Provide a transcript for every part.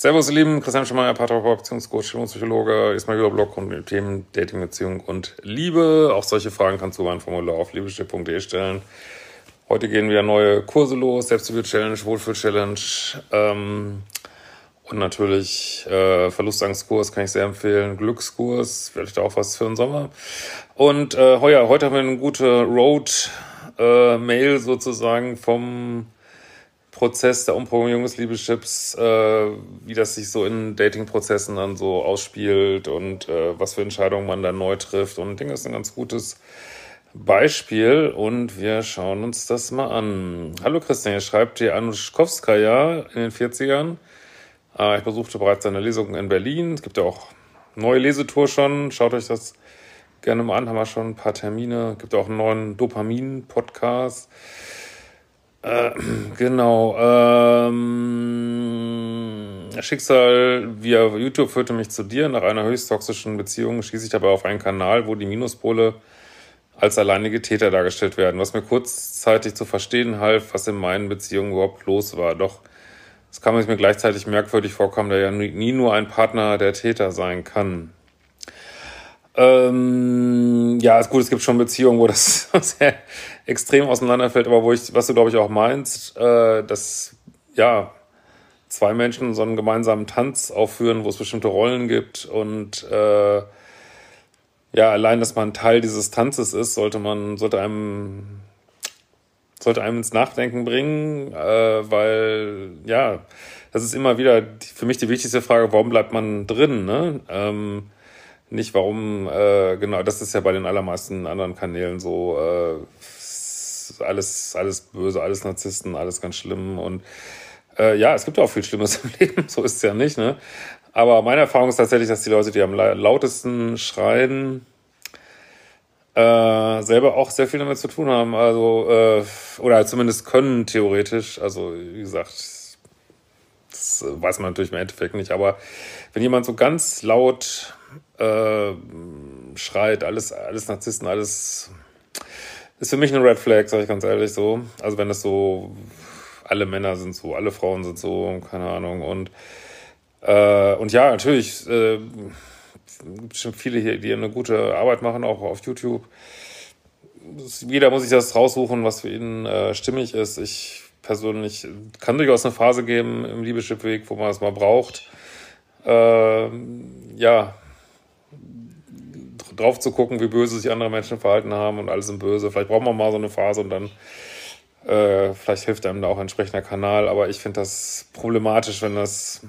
Servus, ihr Lieben, Christian Schemeier, Paartherapeut, Beziehungscoach, Psychologe, ist mal wieder Blog rund mit Themen Dating, Beziehung und Liebe. Auch solche Fragen kannst du über ein Formular auf liebeschiff.de stellen. Heute gehen wieder neue Kurse los, Selbstliebe-Challenge, Wohlfühl-Challenge ähm, und natürlich äh, Verlustangstkurs kann ich sehr empfehlen, Glückskurs, vielleicht auch was für den Sommer. Und äh, heuer, heute haben wir eine gute Road-Mail äh, sozusagen vom Prozess der Umprogrammierung des Liebeschips, äh, wie das sich so in Dating-Prozessen dann so ausspielt und äh, was für Entscheidungen man dann neu trifft. Und ich denke, das ist ein ganz gutes Beispiel und wir schauen uns das mal an. Hallo Christian, hier schreibt die Anuschkowskaja in den 40ern. Äh, ich besuchte bereits eine Lesung in Berlin. Es gibt ja auch neue Lesetour schon. Schaut euch das gerne mal an. Haben wir schon ein paar Termine. Es gibt auch einen neuen Dopamin-Podcast. Äh, genau. Ähm, Schicksal via YouTube führte mich zu dir. Nach einer höchst toxischen Beziehung schieße ich dabei auf einen Kanal, wo die Minuspole als alleinige Täter dargestellt werden, was mir kurzzeitig zu verstehen half, was in meinen Beziehungen überhaupt los war. Doch es kam mir gleichzeitig merkwürdig vorkommen, da ja nie nur ein Partner der Täter sein kann. Ähm, ja, ist gut, es gibt schon Beziehungen, wo das sehr extrem auseinanderfällt, aber wo ich, was du glaube ich auch meinst, äh, dass ja zwei Menschen so einen gemeinsamen Tanz aufführen, wo es bestimmte Rollen gibt und äh, ja, allein, dass man Teil dieses Tanzes ist, sollte man, sollte einem, sollte einem ins Nachdenken bringen, äh, weil, ja, das ist immer wieder für mich die wichtigste Frage, warum bleibt man drin, ne? Ähm, nicht warum, äh, genau, das ist ja bei den allermeisten anderen Kanälen so, äh, alles, alles böse, alles Narzissten, alles ganz schlimm und äh, ja, es gibt auch viel Schlimmes im Leben, so ist es ja nicht, ne? Aber meine Erfahrung ist tatsächlich, dass die Leute, die am lautesten schreien, äh, selber auch sehr viel damit zu tun haben. Also, äh, oder zumindest können theoretisch. Also, wie gesagt, das weiß man natürlich im Endeffekt nicht. Aber wenn jemand so ganz laut äh, schreit, alles, alles Narzissten, alles ist für mich eine Red Flag, sage ich ganz ehrlich so. Also wenn das so, alle Männer sind so, alle Frauen sind so, keine Ahnung. Und äh, und ja, natürlich äh, gibt schon viele hier, die eine gute Arbeit machen, auch auf YouTube. Jeder muss sich das raussuchen, was für ihn äh, stimmig ist. Ich persönlich kann durchaus eine Phase geben im Liebeschipweg, wo man es mal braucht. Äh, ja, drauf zu gucken, wie böse sich andere Menschen verhalten haben und alles sind böse. Vielleicht braucht man mal so eine Phase und dann äh, vielleicht hilft einem da auch ein entsprechender Kanal. Aber ich finde das problematisch, wenn das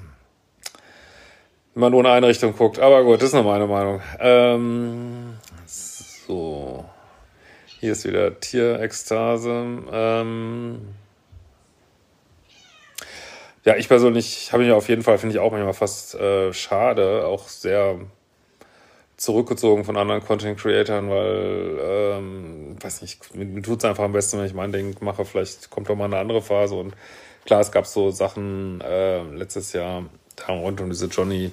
wenn man nur in eine Richtung guckt. Aber gut, das ist noch meine Meinung. Ähm, so. Hier ist wieder Tierekstase. Ähm, ja, ich persönlich habe mich auf jeden Fall, finde ich auch manchmal fast äh, schade, auch sehr zurückgezogen von anderen Content Creatoren, weil, ähm, weiß nicht, mir, tut es einfach am besten, wenn ich mein Ding mache. Vielleicht kommt doch mal eine andere Phase. Und klar, es gab so Sachen äh, letztes Jahr, rund um diese Johnny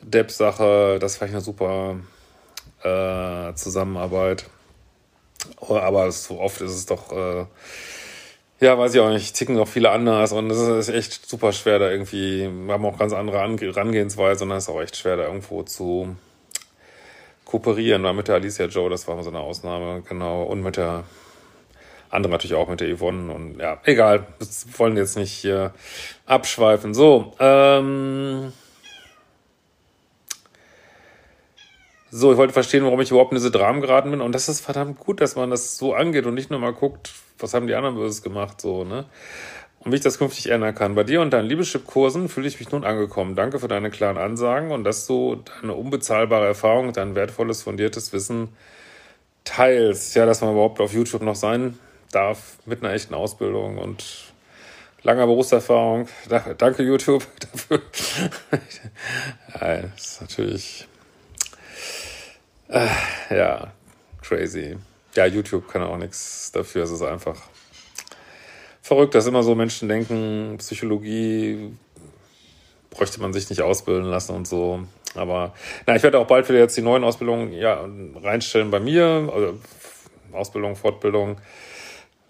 Depp-Sache, das war eine super äh, Zusammenarbeit. Aber so oft ist es doch, äh, ja, weiß ich auch nicht, ticken auch viele anders und es ist echt super schwer, da irgendwie, wir haben auch ganz andere Ange Herangehensweise und es ist auch echt schwer, da irgendwo zu kooperieren. Weil mit der Alicia Joe, das war so eine Ausnahme, genau, und mit der andere natürlich auch mit der Yvonne und ja, egal, wir wollen jetzt nicht hier abschweifen. So, ähm, So, ich wollte verstehen, warum ich überhaupt in diese Dramen geraten bin. Und das ist verdammt gut, dass man das so angeht und nicht nur mal guckt, was haben die anderen Böses gemacht, so, ne? Und wie ich das künftig ändern kann. Bei dir und deinen Liebeschip-Kursen fühle ich mich nun angekommen. Danke für deine klaren Ansagen und dass du deine unbezahlbare Erfahrung, dein wertvolles, fundiertes Wissen teilst. Ja, dass man überhaupt auf YouTube noch sein darf mit einer echten Ausbildung und langer Berufserfahrung. Danke, YouTube, dafür. ja, ist natürlich, äh, ja, crazy. Ja, YouTube kann auch nichts dafür. Es ist einfach verrückt, dass immer so Menschen denken, Psychologie bräuchte man sich nicht ausbilden lassen und so. Aber na, ich werde auch bald wieder jetzt die neuen Ausbildungen ja, reinstellen bei mir. Also Ausbildung, Fortbildung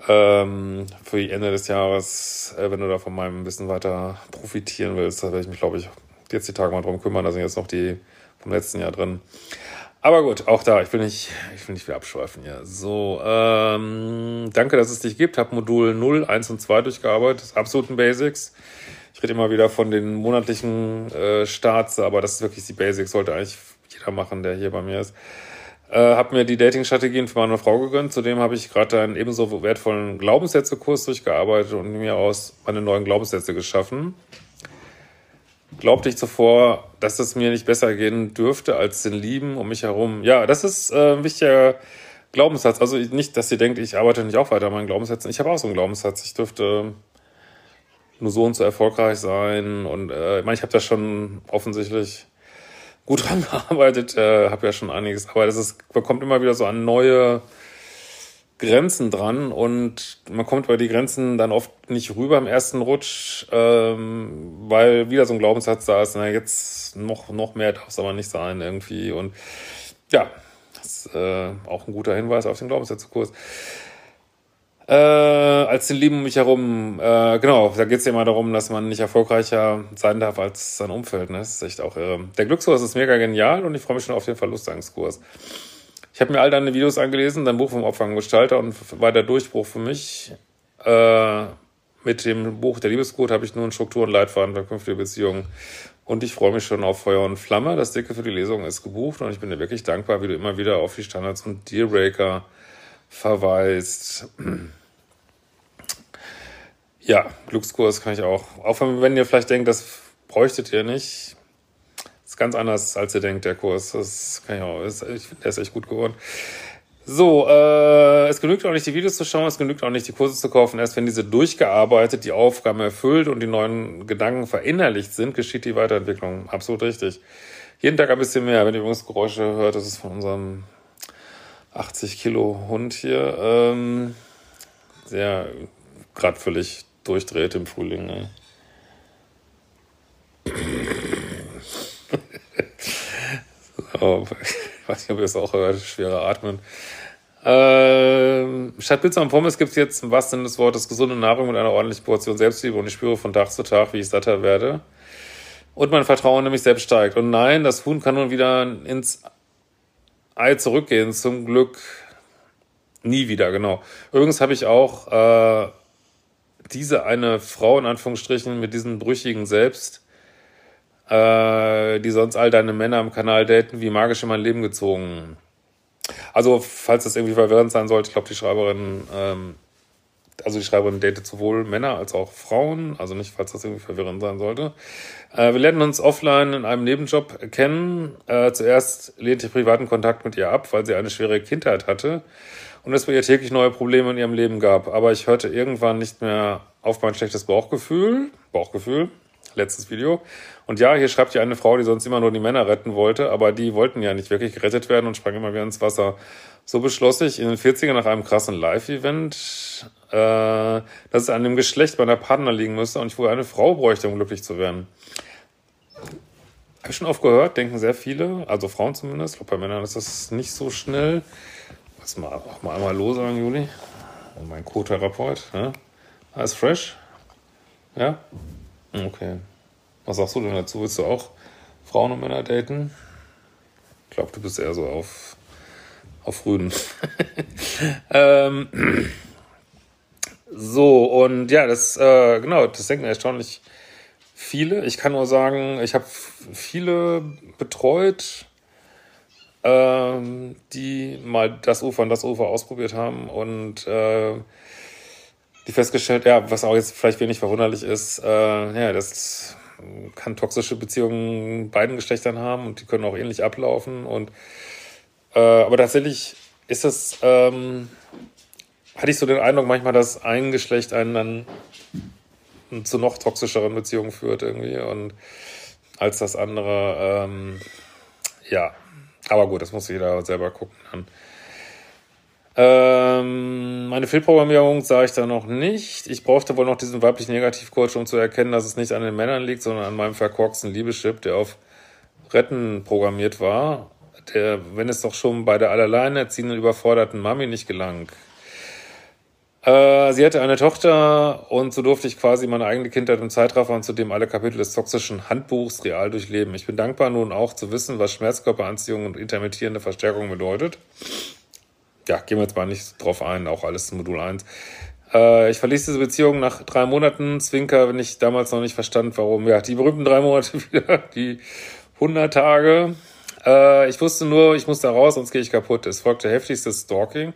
ähm, für Ende des Jahres, äh, wenn du da von meinem Wissen weiter profitieren willst, da werde ich mich, glaube ich, jetzt die Tage mal drum kümmern. Da sind jetzt noch die vom letzten Jahr drin. Aber gut, auch da, ich will nicht, ich will nicht wieder abschweifen hier. So, ähm, danke, dass es dich gibt. Hab Modul 0, 1 und 2 durchgearbeitet. Absoluten Basics. Ich rede immer wieder von den monatlichen äh, Starts, aber das ist wirklich die Basics, sollte eigentlich jeder machen, der hier bei mir ist. Äh, habe mir die Dating-Strategien für meine Frau gegönnt. Zudem habe ich gerade einen ebenso wertvollen Glaubenssätze-Kurs durchgearbeitet und mir aus meine neuen Glaubenssätze geschaffen. Glaubte ich zuvor, dass es mir nicht besser gehen dürfte als den Lieben um mich herum? Ja, das ist äh, ein wichtiger Glaubenssatz. Also nicht, dass ihr denkt, ich arbeite nicht auch weiter an meinen Glaubenssätzen. Ich habe auch so einen Glaubenssatz. Ich dürfte nur so und so erfolgreich sein. Und äh, ich meine, ich habe da schon offensichtlich gut dran gearbeitet, äh, habe ja schon einiges, aber das ist, man immer wieder so an neue Grenzen dran und man kommt über die Grenzen dann oft nicht rüber im ersten Rutsch, ähm, weil wieder so ein Glaubenssatz da ist, na jetzt noch, noch mehr darf es aber nicht sein irgendwie und ja, das ist äh, auch ein guter Hinweis auf den Glaubenssätzekurs. Äh, als den Lieben um mich herum, äh, genau, da geht es ja immer darum, dass man nicht erfolgreicher sein darf als sein Umfeld. Ne? Das ist echt auch irre. Der Glückskurs ist mega genial und ich freue mich schon auf den Verlustangskurs. Ich habe mir all deine Videos angelesen, dein Buch vom Opfer und Gestalter und war der Durchbruch für mich. Äh, mit dem Buch Der Liebescode habe ich nun Struktur und Leitfaden für künftige Beziehungen. Und ich freue mich schon auf Feuer und Flamme. Das Dicke für die Lesung ist gebucht und ich bin dir wirklich dankbar, wie du immer wieder auf die Standards und Dealbreaker verweist. Ja, Glückskurs kann ich auch. Auch wenn ihr vielleicht denkt, das bräuchtet ihr nicht. Ist ganz anders, als ihr denkt, der Kurs. Das kann ich auch. Ist, ich finde, der ist echt gut geworden. So, äh, es genügt auch nicht, die Videos zu schauen, es genügt auch nicht, die Kurse zu kaufen. Erst wenn diese durchgearbeitet, die Aufgaben erfüllt und die neuen Gedanken verinnerlicht sind, geschieht die Weiterentwicklung. Absolut richtig. Jeden Tag ein bisschen mehr. Wenn ihr übrigens Geräusche hört, das ist von unserem 80 Kilo Hund hier. Ähm, sehr, gerade völlig durchdreht im Frühling. Ne? So, ich weiß nicht, ob ihr es auch hört, schwerer Atmen. Ähm, statt Pizza und Pommes gibt es jetzt im wahrsten Sinne des Wortes gesunde Nahrung mit einer ordentlichen Portion Selbstliebe und ich spüre von Tag zu Tag, wie ich satter werde. Und mein Vertrauen in mich selbst steigt. Und nein, das Huhn kann nun wieder ins Ei zurückgehen. Zum Glück nie wieder, genau. Übrigens habe ich auch äh, diese eine Frau in Anführungsstrichen mit diesem brüchigen Selbst, äh, die sonst all deine Männer im Kanal daten, wie magisch in mein Leben gezogen. Also, falls das irgendwie verwirrend sein sollte, ich glaube, die Schreiberin, ähm, also die Schreiberin datet sowohl Männer als auch Frauen, also nicht, falls das irgendwie verwirrend sein sollte. Äh, wir lernen uns offline in einem Nebenjob kennen. Äh, zuerst lehnte ich privaten Kontakt mit ihr ab, weil sie eine schwere Kindheit hatte und es bei ihr täglich neue Probleme in ihrem Leben gab. Aber ich hörte irgendwann nicht mehr auf mein schlechtes Bauchgefühl. Bauchgefühl, letztes Video. Und ja, hier schreibt ja eine Frau, die sonst immer nur die Männer retten wollte, aber die wollten ja nicht wirklich gerettet werden und sprangen immer wieder ins Wasser. So beschloss ich in den 40ern nach einem krassen Live-Event, äh, dass es an dem Geschlecht meiner Partner liegen müsste und ich wohl eine Frau bräuchte, um glücklich zu werden. Habe ich schon oft gehört, denken sehr viele, also Frauen zumindest. Ich glaube, bei Männern ist das nicht so schnell. Lass mal auch mal einmal los sagen, Juli. Und mein Co-Therapeut. Ja? Alles fresh? Ja? Okay. Was sagst du denn dazu? Willst du auch Frauen und Männer daten? Ich glaube, du bist eher so auf, auf Rüden. ähm, so, und ja, das, äh, genau, das denken erstaunlich viele. Ich kann nur sagen, ich habe viele betreut, ähm, die mal das Ufer und das Ufer ausprobiert haben und äh, die festgestellt, ja, was auch jetzt vielleicht wenig verwunderlich ist, äh, ja, das kann toxische Beziehungen beiden Geschlechtern haben und die können auch ähnlich ablaufen und äh, aber tatsächlich ist es, ähm, hatte ich so den Eindruck manchmal, dass ein Geschlecht einen dann zu noch toxischeren Beziehungen führt irgendwie und als das andere. Ähm, ja, aber gut, das muss jeder selber gucken. Dann. Ähm, meine Fehlprogrammierung sah ich da noch nicht. Ich brauchte wohl noch diesen weiblichen Negativcoach, um zu erkennen, dass es nicht an den Männern liegt, sondern an meinem verkorksten Liebeschip, der auf Retten programmiert war. Der, wenn es doch schon bei der alleinerziehenden, überforderten Mami nicht gelang. Äh, sie hatte eine Tochter und so durfte ich quasi meine eigene Kindheit im Zeitraffer und zudem alle Kapitel des toxischen Handbuchs real durchleben. Ich bin dankbar nun auch zu wissen, was Schmerzkörperanziehung und intermittierende Verstärkung bedeutet. Ja, gehen wir jetzt mal nicht drauf ein, auch alles Modul 1. Äh, ich verließ diese Beziehung nach drei Monaten. Zwinker, wenn ich damals noch nicht verstand, warum. Ja, die berühmten drei Monate wieder, die 100 Tage. Äh, ich wusste nur, ich muss da raus, sonst gehe ich kaputt. Es folgte heftigstes Stalking.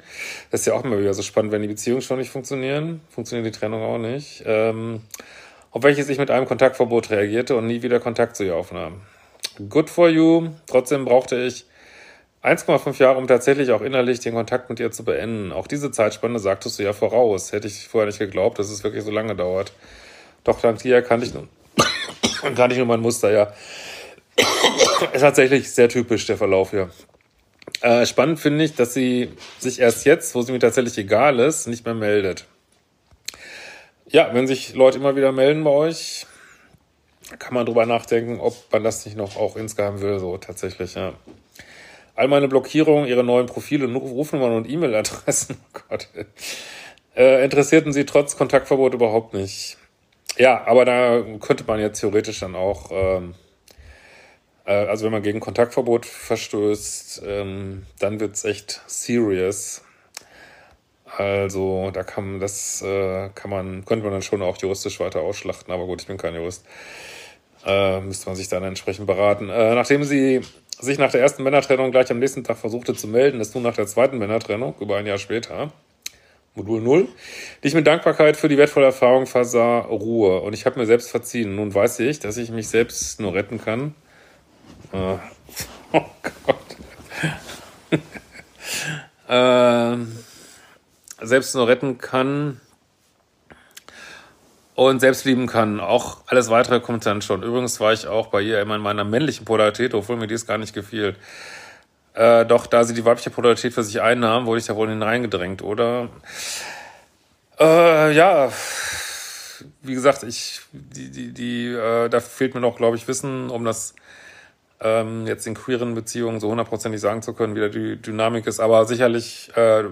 Das ist ja auch immer wieder so spannend, wenn die Beziehungen schon nicht funktionieren. Funktioniert die Trennung auch nicht. Ähm, auf welches ich mit einem Kontaktverbot reagierte und nie wieder Kontakt zu ihr aufnahm. Good for you. Trotzdem brauchte ich 1,5 Jahre, um tatsächlich auch innerlich den Kontakt mit ihr zu beenden. Auch diese Zeitspanne sagtest du ja voraus. Hätte ich vorher nicht geglaubt, dass es wirklich so lange dauert. Doch dank dir kannte ich nun, kannte ich nun mein Muster, ja ist tatsächlich sehr typisch, der Verlauf hier. Äh, spannend finde ich, dass sie sich erst jetzt, wo sie mir tatsächlich egal ist, nicht mehr meldet. Ja, wenn sich Leute immer wieder melden bei euch, kann man drüber nachdenken, ob man das nicht noch auch insgeheim will, so tatsächlich, ja. All meine Blockierungen, ihre neuen Profile, Rufnummern und E-Mail-Adressen, oh Gott, äh, interessierten sie trotz Kontaktverbot überhaupt nicht. Ja, aber da könnte man jetzt theoretisch dann auch ähm, äh, also wenn man gegen Kontaktverbot verstößt, ähm, dann wird's echt serious. Also da kann das äh, kann man, könnte man dann schon auch juristisch weiter ausschlachten, aber gut, ich bin kein Jurist. Äh, müsste man sich dann entsprechend beraten. Äh, nachdem sie sich nach der ersten Männertrennung gleich am nächsten Tag versuchte zu melden, ist nun nach der zweiten Männertrennung, über ein Jahr später, Modul 0, die ich mit Dankbarkeit für die wertvolle Erfahrung versah, Ruhe. Und ich habe mir selbst verziehen. Nun weiß ich, dass ich mich selbst nur retten kann, Oh, oh Gott. ähm, selbst nur retten kann und selbst lieben kann. Auch alles weitere kommt dann schon. Übrigens war ich auch bei ihr immer in meiner männlichen Polarität, obwohl mir dies gar nicht gefiel. Äh, doch da sie die weibliche Polarität für sich einnahm, wurde ich da wohl hineingedrängt, oder? Äh, ja, wie gesagt, ich, die, die, die, äh, da fehlt mir noch, glaube ich, Wissen, um das ähm, jetzt in queeren Beziehungen so hundertprozentig sagen zu können, wie da die Dynamik ist. Aber sicherlich, äh,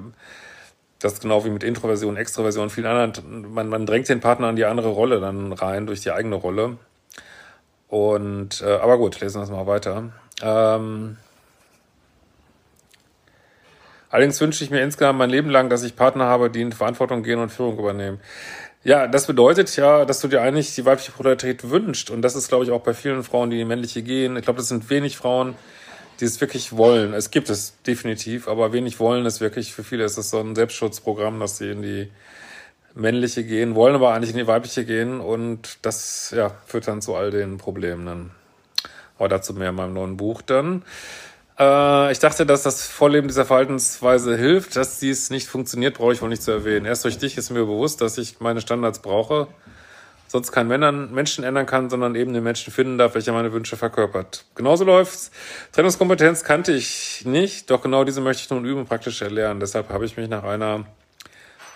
das genau wie mit Introversion, Extroversion, vielen anderen, man, man drängt den Partner an die andere Rolle dann rein durch die eigene Rolle. Und, äh, aber gut, lesen wir das mal weiter. Ähm, allerdings wünsche ich mir insgesamt mein Leben lang, dass ich Partner habe, die in Verantwortung gehen und Führung übernehmen. Ja, das bedeutet ja, dass du dir eigentlich die weibliche Polarität wünscht. Und das ist, glaube ich, auch bei vielen Frauen, die in die männliche gehen. Ich glaube, das sind wenig Frauen, die es wirklich wollen. Es gibt es definitiv, aber wenig wollen es wirklich. Für viele ist es so ein Selbstschutzprogramm, dass sie in die männliche gehen, wollen aber eigentlich in die weibliche gehen. Und das ja, führt dann zu all den Problemen. Dann. Aber dazu mehr in meinem neuen Buch dann. Äh, ich dachte, dass das Vorleben dieser Verhaltensweise hilft. Dass dies nicht funktioniert, brauche ich wohl nicht zu erwähnen. Erst durch dich ist mir bewusst, dass ich meine Standards brauche, sonst kein Menschen ändern kann, sondern eben den Menschen finden darf, welcher meine Wünsche verkörpert. Genauso läuft's. Trennungskompetenz kannte ich nicht, doch genau diese möchte ich nun üben, praktisch erlernen. Deshalb habe ich mich nach einer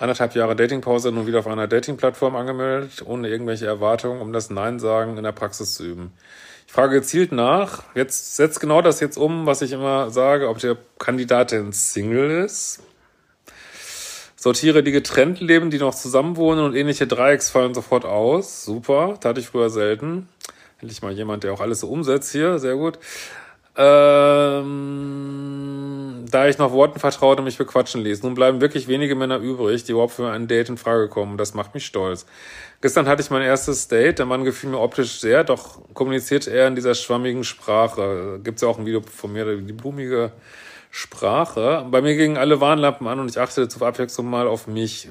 anderthalb Jahre Datingpause nun wieder auf einer Datingplattform angemeldet, ohne irgendwelche Erwartungen, um das Nein sagen in der Praxis zu üben. Ich frage gezielt nach. Jetzt setzt genau das jetzt um, was ich immer sage, ob der Kandidat denn Single ist. Sortiere die getrennt leben, die noch zusammenwohnen und ähnliche Dreiecks fallen sofort aus. Super, tat ich früher selten. Endlich mal jemand, der auch alles so umsetzt hier, sehr gut. Ähm, da ich noch Worten vertraute, mich bequatschen ließ. Nun bleiben wirklich wenige Männer übrig, die überhaupt für ein Date in Frage kommen. Das macht mich stolz. Gestern hatte ich mein erstes Date. Der Mann gefiel mir optisch sehr, doch kommuniziert er in dieser schwammigen Sprache. Gibt's ja auch ein Video von mir, die blumige Sprache. Bei mir gingen alle Warnlampen an und ich achtete zur Abwechslung mal auf mich.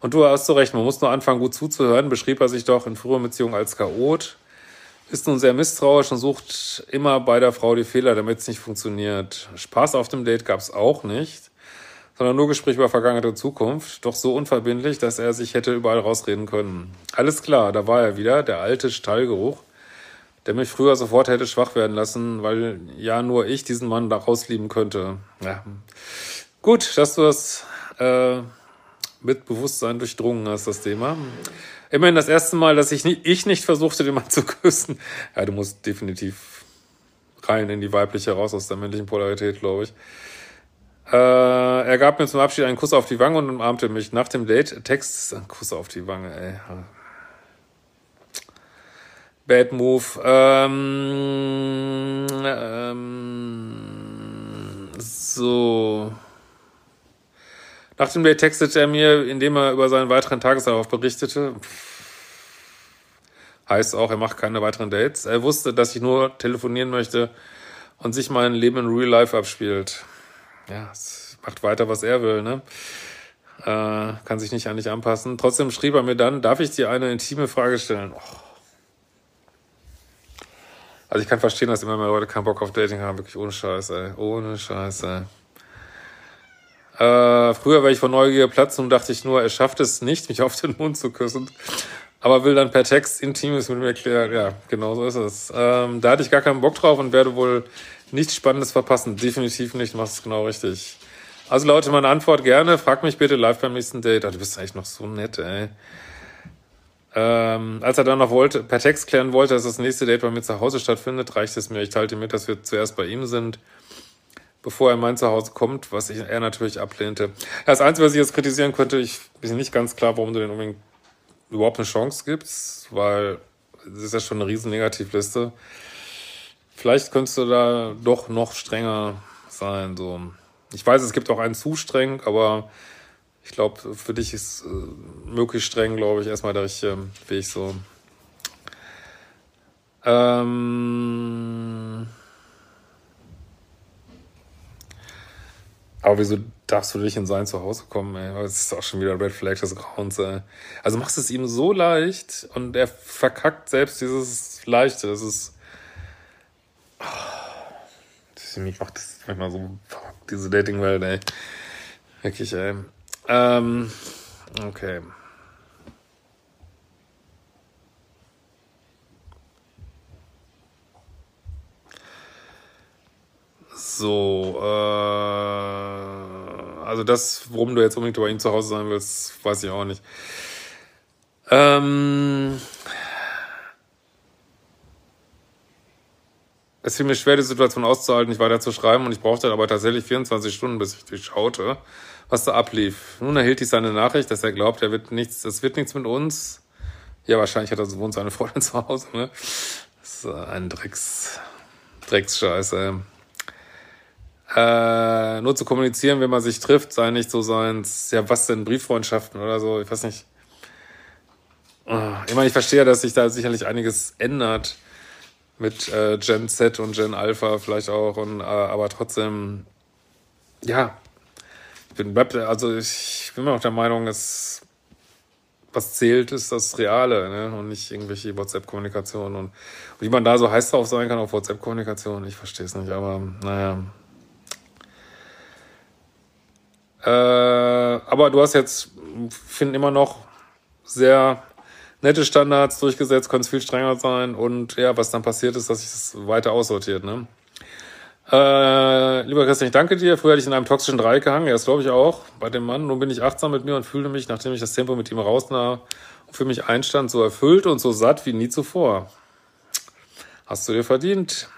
Und du hast so recht, man muss nur anfangen, gut zuzuhören, beschrieb er sich doch in früheren Beziehungen als Chaot ist nun sehr misstrauisch und sucht immer bei der Frau die Fehler, damit es nicht funktioniert. Spaß auf dem Date gab es auch nicht. sondern nur Gespräch über Vergangenheit und Zukunft, doch so unverbindlich, dass er sich hätte überall rausreden können. Alles klar, da war er wieder, der alte Stallgeruch, der mich früher sofort hätte schwach werden lassen, weil ja nur ich diesen Mann da rauslieben könnte. Ja. Gut, dass du das äh, mit Bewusstsein durchdrungen hast, das Thema. Immerhin das erste Mal, dass ich, nie, ich nicht versuchte, den Mann zu küssen. Ja, du musst definitiv rein in die weibliche raus aus der männlichen Polarität, glaube ich. Äh, er gab mir zum Abschied einen Kuss auf die Wange und umarmte mich. Nach dem Date, Text, Kuss auf die Wange, ey. Bad Move. Ähm, ähm, so. Nach dem Date textete er mir, indem er über seinen weiteren Tagesablauf berichtete. Heißt auch, er macht keine weiteren Dates. Er wusste, dass ich nur telefonieren möchte und sich mein Leben in Real Life abspielt. Ja, es macht weiter, was er will, ne? Äh, kann sich nicht an dich anpassen. Trotzdem schrieb er mir dann, darf ich dir eine intime Frage stellen? Oh. Also ich kann verstehen, dass immer mehr Leute keinen Bock auf Dating haben, wirklich ohne Scheiß, ey. Ohne Scheiß, ey. Äh, früher war ich vor Neugier platzen und dachte ich nur, er schafft es nicht, mich auf den Mund zu küssen. Aber will dann per Text Intimes mit mir erklären. Ja, genau so ist es. Ähm, da hatte ich gar keinen Bock drauf und werde wohl nichts Spannendes verpassen. Definitiv nicht, machst es genau richtig. Also Leute, meine Antwort gerne. Frag mich bitte live beim nächsten Date. Oh, du bist eigentlich noch so nett, ey. Ähm, als er dann noch wollte, per Text klären wollte, dass das nächste Date bei mir zu Hause stattfindet, reicht es mir. Ich teilte mit, dass wir zuerst bei ihm sind bevor er in mein Zuhause kommt, was ich, er natürlich ablehnte. Das Einzige, was ich jetzt kritisieren könnte, ich bin nicht ganz klar, warum du den unbedingt überhaupt eine Chance gibst, weil das ist ja schon eine riesen Negativliste. Vielleicht könntest du da doch noch strenger sein. So. Ich weiß, es gibt auch einen zu streng, aber ich glaube, für dich ist äh, möglichst streng, glaube ich, erstmal der richtige Weg so. Ähm Aber wieso darfst du nicht in sein Zuhause kommen, ey? Das ist auch schon wieder Red Flag des Grauens, ey. Also machst es ihm so leicht und er verkackt selbst dieses Leichte. Das ist. Oh, das, mich macht das manchmal so diese Dating-Welt, ey. Wirklich, ey. Ähm, okay. So, äh, also das, worum du jetzt unbedingt bei ihm zu Hause sein willst, weiß ich auch nicht. Ähm, es fiel mir schwer, die Situation auszuhalten, nicht weiter zu schreiben und ich brauchte aber tatsächlich 24 Stunden, bis ich durchschaute, was da ablief. Nun erhielt ich seine Nachricht, dass er glaubt, er wird nichts, das wird nichts mit uns. Ja, wahrscheinlich hat er so wohnt seine Freundin zu Hause, ne? Das ist ein Drecks, Drecksscheiße. Äh, nur zu kommunizieren, wenn man sich trifft, sei nicht so sein, ja, was denn, Brieffreundschaften oder so, ich weiß nicht. Ah, ich meine, ich verstehe, dass sich da sicherlich einiges ändert mit äh, Gen Z und Gen Alpha vielleicht auch, und, äh, aber trotzdem, ja, ich bin, also ich bin auch der Meinung, dass was zählt, ist das Reale ne? und nicht irgendwelche WhatsApp-Kommunikation und, und wie man da so heiß drauf sein kann auf WhatsApp-Kommunikation, ich verstehe es nicht, aber naja. Äh, aber du hast jetzt, finden immer noch sehr nette Standards durchgesetzt, können es viel strenger sein und ja, was dann passiert ist, dass sich das weiter aussortiert, ne? Äh, lieber Christian, ich danke dir. Früher hatte ich in einem toxischen Dreieck gehangen, ja, das glaube ich auch, bei dem Mann. Nun bin ich achtsam mit mir und fühle mich, nachdem ich das Tempo mit ihm rausnahm und für mich einstand, so erfüllt und so satt wie nie zuvor. Hast du dir verdient.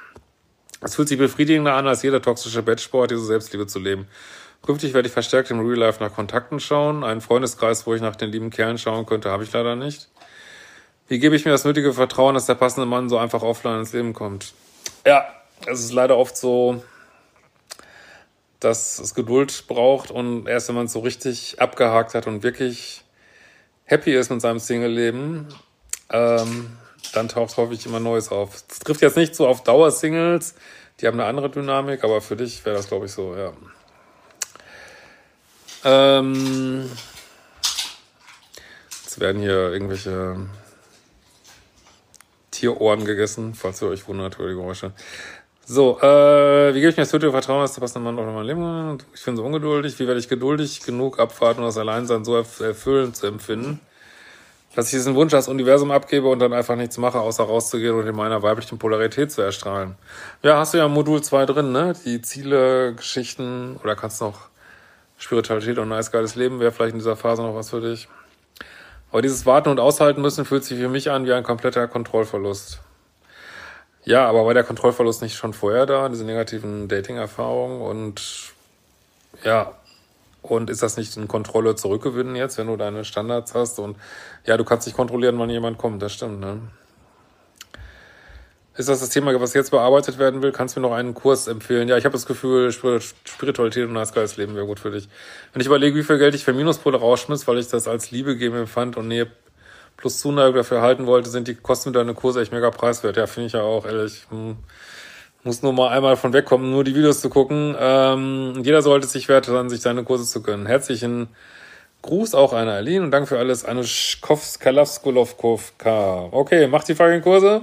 Es fühlt sich befriedigender an, als jeder toxische Bettsport, diese Selbstliebe zu leben. Künftig werde ich verstärkt im Real Life nach Kontakten schauen. Einen Freundeskreis, wo ich nach den lieben Kerlen schauen könnte, habe ich leider nicht. Wie gebe ich mir das nötige Vertrauen, dass der passende Mann so einfach offline ins Leben kommt? Ja, es ist leider oft so, dass es Geduld braucht und erst wenn man es so richtig abgehakt hat und wirklich happy ist mit seinem Single-Leben, ähm, dann taucht häufig immer Neues auf. Es trifft jetzt nicht so auf Dauer-Singles, die haben eine andere Dynamik, aber für dich wäre das, glaube ich, so, ja. Ähm, jetzt werden hier irgendwelche Tierohren gegessen, falls ihr euch wundert über die Geräusche. So, äh, wie gebe ich mir das tödliche Vertrauen, dass der passende Mann in mein Leben Ich bin so ungeduldig. Wie werde ich geduldig genug abwarten, um das Alleinsein so erfüllend zu empfinden, dass ich diesen Wunsch als Universum abgebe und dann einfach nichts mache, außer rauszugehen und in meiner weiblichen Polarität zu erstrahlen. Ja, hast du ja Modul 2 drin, ne? Die Ziele, Geschichten oder kannst noch Spiritualität und ein nice geiles Leben wäre vielleicht in dieser Phase noch was für dich. Aber dieses Warten und Aushalten müssen fühlt sich für mich an wie ein kompletter Kontrollverlust. Ja, aber war der Kontrollverlust nicht schon vorher da, diese negativen Dating-Erfahrungen? Und ja, und ist das nicht ein Kontrolle zurückgewinnen jetzt, wenn du deine Standards hast? Und ja, du kannst nicht kontrollieren, wann jemand kommt, das stimmt, ne? Ist das das Thema, was jetzt bearbeitet werden will? Kannst du mir noch einen Kurs empfehlen? Ja, ich habe das Gefühl, Spiritualität und ein geiles Leben wäre gut für dich. Wenn ich überlege, wie viel Geld ich für Minuspole rausschmiss, weil ich das als Liebe geben empfand und Nähe plus Zuneigung dafür halten wollte, sind die Kosten deine Kurse echt mega preiswert. Ja, finde ich ja auch, ehrlich. Hm. Muss nur mal einmal von wegkommen, nur die Videos zu gucken. Ähm, jeder sollte sich wert sein, sich seine Kurse zu gönnen. Herzlichen Gruß auch an Aline und danke für alles. Anushkovskalavskulovkovka. Okay, macht die fucking Kurse.